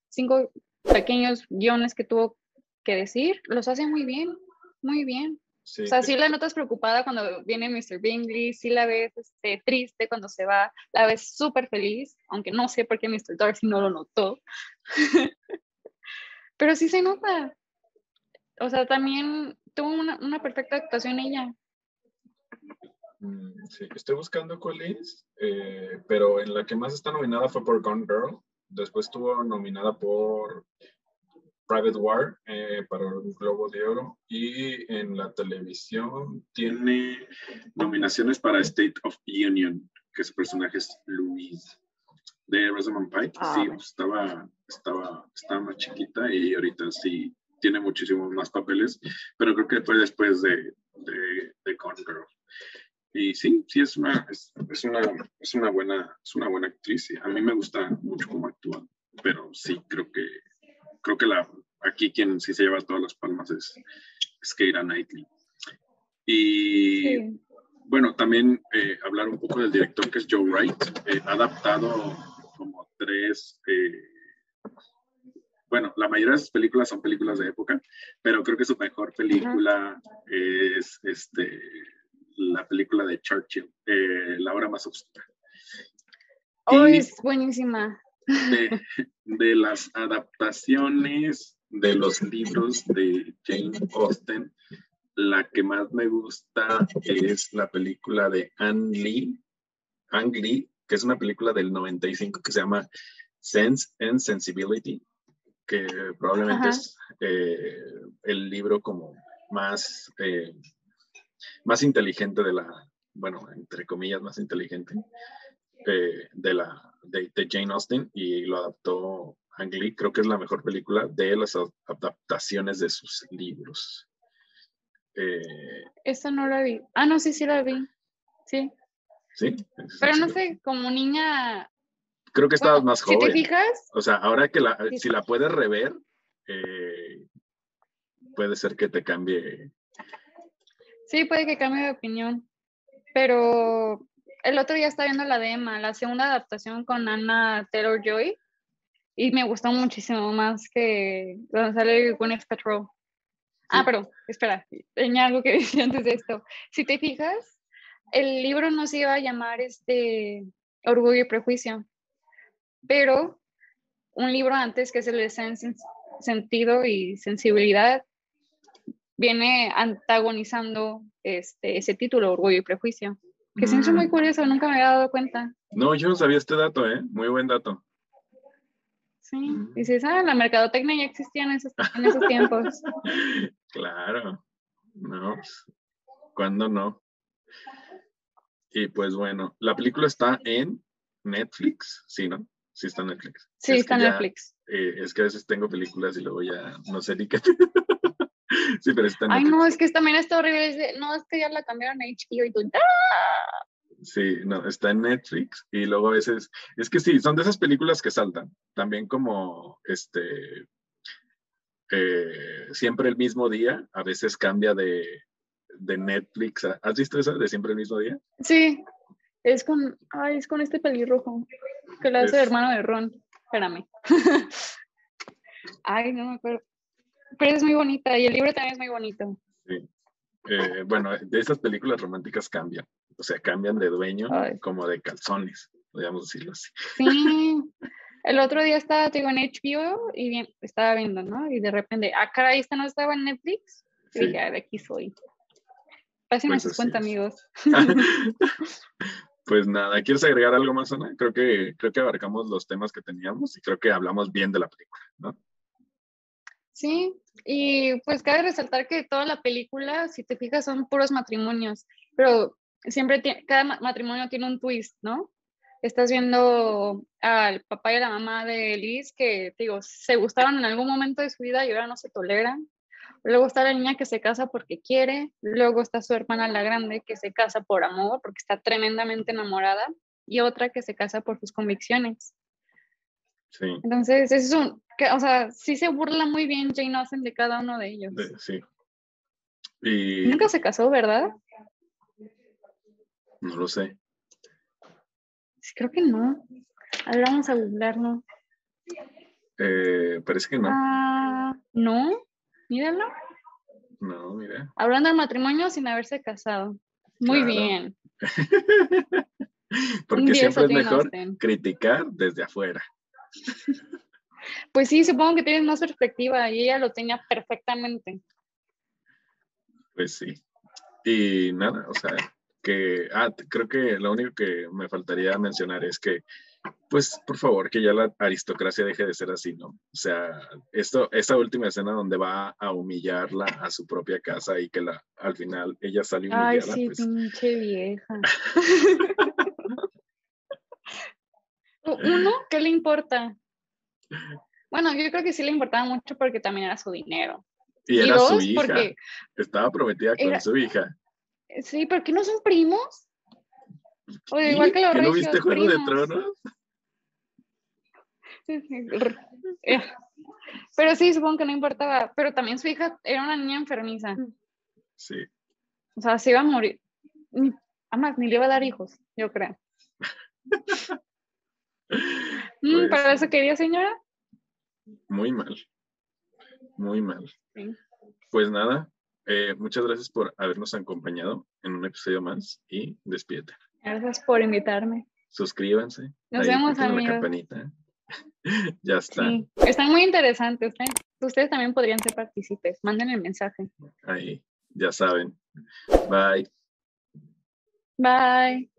cinco pequeños guiones que tuvo que decir, los hace muy bien, muy bien. O sea, sí la notas preocupada cuando viene Mr. Bingley, sí la ves este, triste cuando se va, la ves súper feliz, aunque no sé por qué Mr. Darcy no lo notó. Pero sí se nota. O sea, también tuvo una, una perfecta actuación ella. Mm, sí, estoy buscando cuál es, eh, pero en la que más está nominada fue por Gone Girl. Después estuvo nominada por Private War eh, para un Globo de Oro y en la televisión tiene nominaciones para State of Union, que su personaje es Louise de Rosamund Pike. Ah, sí, pues, estaba, estaba, estaba más chiquita y ahorita sí tiene muchísimos más papeles, pero creo que fue después de, de, de Girl. Y sí, sí es una, es, es, una, es una buena, es una buena actriz. A mí me gusta mucho cómo actúa, pero sí creo que creo que la, aquí quien sí se lleva todas las palmas es, es Keira Knightley. Y bueno, también eh, hablar un poco del director que es Joe Wright. Eh, ha adaptado como tres, eh, bueno, la mayoría de sus películas son películas de época, pero creo que su mejor película es este, la película de Churchill, La hora más oscura. Oh, es buenísima de, las adaptaciones de los libros de Jane Austen, la que más me gusta es la película de Anne Lee, Ang Lee, que es una película del 95 que se llama Sense and Sensibility, que probablemente es eh, el libro como más, eh, más inteligente de la, bueno, entre comillas, más inteligente eh, de la de, Jane Austen y lo adaptó Ang Lee. Creo que es la mejor película de las adaptaciones de sus libros. Eh, Esa no la vi. Ah, no, sí, sí la vi. Sí. Sí. Pero no sé, como niña. Creo que estabas más joven. Si te fijas. O sea, ahora que la, si la puedes rever, eh, puede ser que te cambie. Sí, puede que cambie de opinión. Pero el otro día estaba viendo la de Emma, la segunda adaptación con Anna Taylor Joy, y me gustó muchísimo más que donde sale Gwyneth. Ah, pero espera, tenía algo que decir antes de esto. Si te fijas, el libro no se iba a llamar este Orgullo y Prejuicio, pero un libro antes que es el de Sentido y Sensibilidad viene antagonizando este, ese título, Orgullo y Prejuicio. Que se me muy mm. curioso, nunca me había dado cuenta. No, yo no sabía este dato, ¿eh? Muy buen dato. Sí, mm. dices, ah, la mercadotecnia ya existía en esos, en esos tiempos. claro, no, pues, ¿cuándo no? Y pues bueno, la película está en Netflix, ¿sí, no? Sí está en Netflix. Sí, está en Netflix. Eh, es que a veces tengo películas y luego ya no sé ni qué. sí, pero está Ay, no, es que también está horrible. No, es que ya la cambiaron a HBO y tú. ¡ah! Sí, no, está en Netflix y luego a veces, es que sí, son de esas películas que saltan, también como este, eh, siempre el mismo día, a veces cambia de, de Netflix. ¿Has visto esa de siempre el mismo día? Sí, es con, ay, es con este pelirrojo, que la hace hermano de Ron. Espérame. ay, no me acuerdo pero es muy bonita y el libro también es muy bonito. Sí. Eh, bueno, de esas películas románticas cambian, o sea, cambian de dueño como de calzones, podríamos decirlo así. Sí, el otro día estaba, digo, en HBO y bien, estaba viendo, ¿no? Y de repente, ah, caray, esta no estaba en Netflix. Y dije, ah, de aquí soy. Pásenme pues sus cuentas, amigos. pues nada, ¿quieres agregar algo más, Ana? Creo que, creo que abarcamos los temas que teníamos y creo que hablamos bien de la película, ¿no? Sí, y pues cabe resaltar que toda la película, si te fijas, son puros matrimonios, pero siempre cada matrimonio tiene un twist, ¿no? Estás viendo al papá y a la mamá de Liz que, digo, se gustaron en algún momento de su vida y ahora no se toleran. Luego está la niña que se casa porque quiere. Luego está su hermana la grande que se casa por amor porque está tremendamente enamorada. y otra que se casa por sus convicciones. Sí. Entonces, es un, que, o sea, sí se burla muy bien Jane Austen de cada uno de ellos. de- sí. Y Nunca se casó, ¿verdad? no lo sé. Sí, creo que no. A ver, vamos a googlearlo. Eh, parece que no. Ah, no, míralo. No, mira. Hablando del matrimonio sin haberse casado. Muy Claro. bien. Porque siempre es mejor criticar desde afuera. Pues sí, supongo que tienes más perspectiva y ella lo tenía perfectamente. Pues sí. Y nada, o sea, que, ah, creo que lo único que me faltaría mencionar es que, pues, por favor, que ya la aristocracia deje de ser así, ¿no? O sea, esto, esta última escena donde va a humillarla a su propia casa y que la, al final ella sale humillada, Ay, sí, pues, pinche vieja. Uno, ¿qué le importa? Bueno, yo creo que sí le importaba mucho porque también era su dinero. y Y era su dos, hija, porque, estaba prometida con era- su hija. sí, ¿por qué no son primos? O igual que los ¿Que no viste Juego de. Tronos? Pero sí, supongo que no importaba. Pero también su hija era una niña enfermiza. Sí. O sea, se iba a morir. Además, ni le iba a dar hijos, yo creo. Mm, Pues, ¿Para eso quería, señora? Muy mal. Muy mal. Sí. Pues nada, eh, muchas gracias por habernos acompañado en un episodio más y despídete. Gracias por invitarme. Suscríbanse. Nos ahí vemos, píquenle la amigos. campanita. ya está. Sí, están muy interesantes. Ustedes, ustedes también podrían ser partícipes. Manden el mensaje. Ahí, ya saben. Bye. Bye.